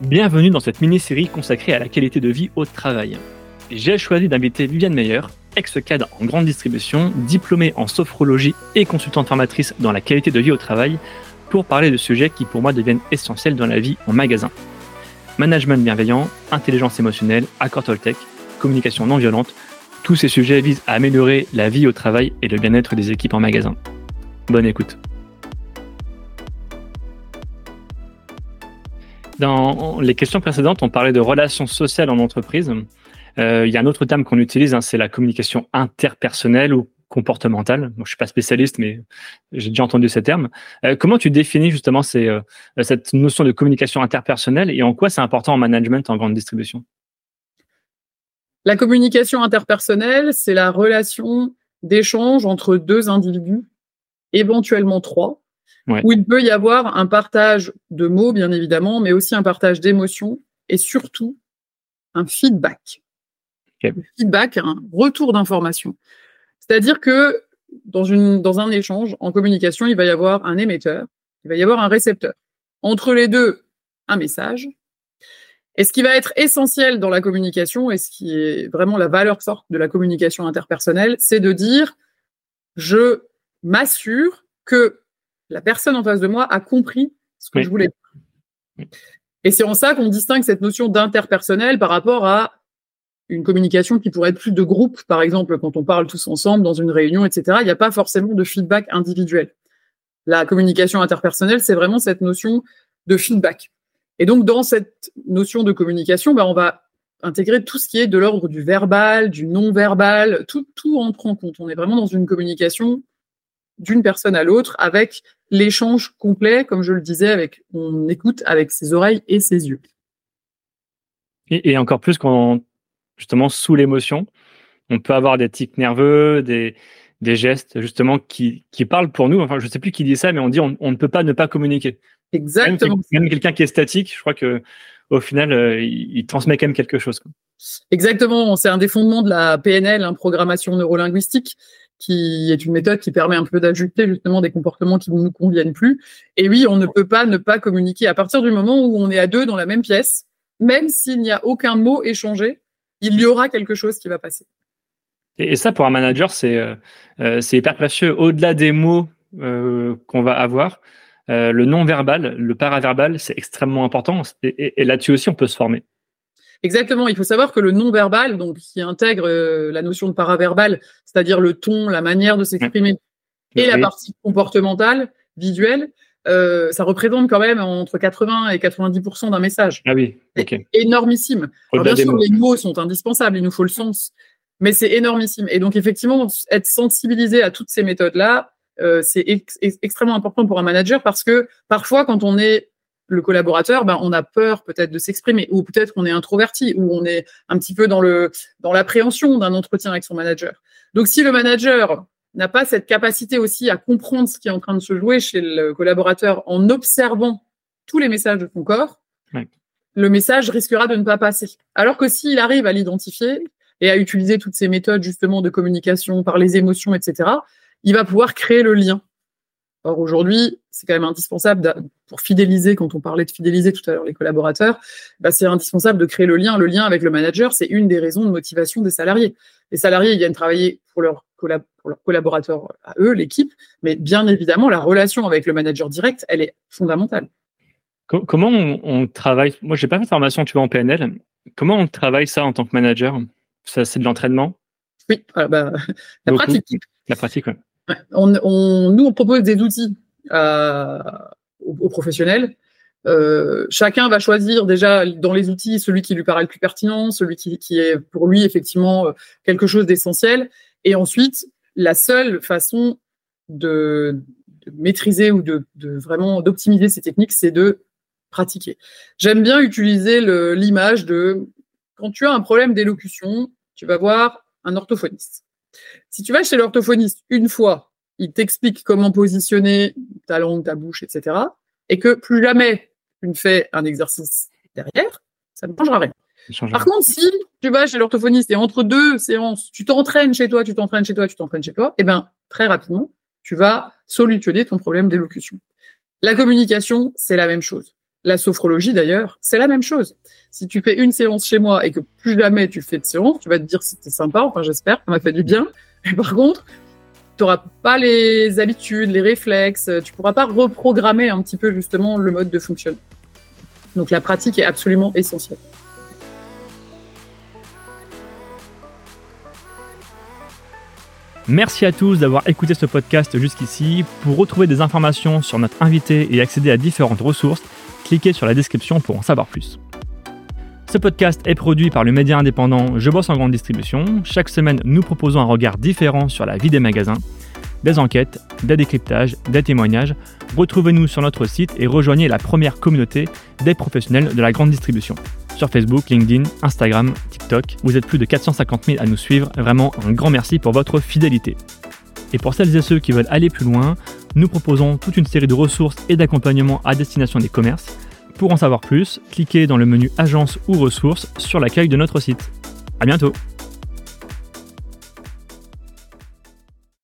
Bienvenue dans cette mini-série consacrée à la qualité de vie au travail. J'ai choisi d'inviter Viviane Meyer, ex-cadre en grande distribution, diplômée en sophrologie et consultante formatrice dans la qualité de vie au travail, pour parler de sujets qui pour moi deviennent essentiels dans la vie en magasin. Management bienveillant, intelligence émotionnelle, accord Toltec, communication non violente, tous ces sujets visent à améliorer la vie au travail et le bien-être des équipes en magasin. Bonne écoute. Dans les questions précédentes, on parlait de relations sociales en entreprise. Euh, il y a un autre terme qu'on utilise, hein, c'est la communication interpersonnelle ou comportementale. je je suis pas spécialiste, mais j'ai déjà entendu ces termes. Euh, comment tu définis justement euh, cette notion de communication interpersonnelle et en quoi c'est important en management en grande distribution? La communication interpersonnelle, c'est la relation d'échange entre deux individus, éventuellement trois, où il peut y avoir un partage de mots, bien évidemment, mais aussi un partage d'émotions et surtout un feedback. Un feedback, un retour d'information. C'est-à-dire que dans, une, dans un échange en communication, il va y avoir un émetteur, il va y avoir un récepteur. Entre les deux, un message. Et ce qui va être essentiel dans la communication et ce qui est vraiment la valeur forte de la communication interpersonnelle, c'est de dire je m'assure que la personne en face de moi a compris ce que je voulais dire. Et c'est en ça qu'on distingue cette notion d'interpersonnel par rapport à une communication qui pourrait être plus de groupe, par exemple, quand on parle tous ensemble dans une réunion, etc. Il n'y a pas forcément de feedback individuel. La communication interpersonnelle, c'est vraiment cette notion de feedback. Et donc, dans cette notion de communication, ben, on va intégrer tout ce qui est de l'ordre du verbal, du non-verbal, tout, tout en compte. On est vraiment dans une communication d'une personne à l'autre avec l'échange complet, comme je le disais, avec on écoute avec ses oreilles et ses yeux. Et, et encore plus quand justement sous l'émotion, on peut avoir des tics nerveux, des, des gestes justement qui, qui parlent pour nous. Enfin, je sais plus qui dit ça, mais on dit on, on ne peut pas ne pas communiquer. Exactement. Même, quelqu'un qui est statique, je crois que au final, euh, il, transmet quand même quelque chose. Exactement. C'est un des fondements de la PNL, hein, programmation neurolinguistique qui est une méthode qui permet un peu d'ajuster justement des comportements qui ne nous conviennent plus. Et oui, on ne peut pas ne pas communiquer à partir du moment où on est à deux dans la même pièce, même s'il n'y a aucun mot échangé, il y aura quelque chose qui va passer. Et, ça, pour un manager, c'est euh, euh, hyper précieux. Au-delà des mots euh, qu'on va avoir, le non-verbal, le paraverbal, c'est extrêmement important. et là-dessus aussi, on peut se former. Exactement. Il faut savoir que le non-verbal, donc qui intègre euh, la notion de paraverbal, c'est-à-dire le ton, la manière de s'exprimer, et la partie comportementale, visuelle, euh, ça représente quand même entre 80 et 90 d'un message. Ah oui, ok. Énormissime. Alors, bien sûr, les mots sont indispensables, il nous faut le sens, mais c'est énormissime. Et donc effectivement, être sensibilisé à toutes ces méthodes-là, euh, c'est extrêmement important pour un manager parce que parfois, quand on est le collaborateur, ben, on a peur peut-être de s'exprimer, ou peut-être qu'on est introverti, ou on est un petit peu dans le dans l'appréhension d'un entretien avec son manager. Donc, si le manager n'a pas cette capacité aussi à comprendre ce qui est en train de se jouer chez le collaborateur en observant tous les messages de son corps, le message risquera de ne pas passer. Alors que s'il arrive à l'identifier et à utiliser toutes ces méthodes justement de communication par les émotions, etc., il va pouvoir créer le lien. Or aujourd'hui, c'est quand même indispensable pour fidéliser, quand on parlait de fidéliser tout à l'heure les collaborateurs, bah c'est indispensable de créer le lien. Le lien avec le manager, c'est une des raisons de motivation des salariés. Les salariés ils viennent travailler pour leurs collaborateurs à eux, l'équipe, mais bien évidemment, la relation avec le manager direct, elle est fondamentale. Comment on, travaille Moi, j'ai pas fait de formation, tu vois, en PNL. Comment on travaille ça en tant que manager? Ça, c'est de l'entraînement? Oui, bah, la pratique. La pratique, oui. On, nous, on propose des outils aux, professionnels. Euh, chacun va choisir déjà dans les outils celui qui lui paraît le plus pertinent, celui qui, est pour lui effectivement euh, quelque chose d'essentiel. Et ensuite, la seule façon de, maîtriser ou de, vraiment d'optimiser ces techniques, c'est de pratiquer. J'aime bien utiliser l'image de quand tu as un problème d'élocution, tu vas voir un orthophoniste. Si tu vas chez l'orthophoniste une fois, il t'explique comment positionner ta langue, ta bouche, etc. Et que plus jamais tu ne fais un exercice derrière, ça ne changera rien. Par contre, si tu vas chez l'orthophoniste et entre deux séances, tu t'entraînes chez toi, tu t'entraînes chez toi, tu t'entraînes chez toi, eh ben, très rapidement, tu vas solutionner ton problème d'élocution. La communication, c'est la même chose. La sophrologie, d'ailleurs, c'est la même chose. Si tu fais une séance chez moi et que plus jamais tu fais de séance, tu vas te dire c'était sympa, enfin j'espère, ça m'a fait du bien. Mais par contre, tu n'auras pas les habitudes, les réflexes, tu pourras pas reprogrammer un petit peu justement le mode de fonctionnement. Donc la pratique est absolument essentielle. Merci à tous d'avoir écouté ce podcast jusqu'ici. Pour retrouver des informations sur notre invité et accéder à différentes ressources, cliquez sur la description pour en savoir plus. Ce podcast est produit par le média indépendant Je bosse en grande distribution. Chaque semaine, nous proposons un regard différent sur la vie des magasins, des enquêtes, des décryptages, des témoignages. Retrouvez-nous sur notre site et rejoignez la première communauté des professionnels de la grande distribution sur Facebook, LinkedIn, Instagram, TikTok. Vous êtes plus de 450 000 à nous suivre. Vraiment un grand merci pour votre fidélité. Et pour celles et ceux qui veulent aller plus loin, nous proposons toute une série de ressources et d'accompagnements à destination des commerces. Pour en savoir plus, cliquez dans le menu Agence ou ressources sur l'accueil de notre site. À bientôt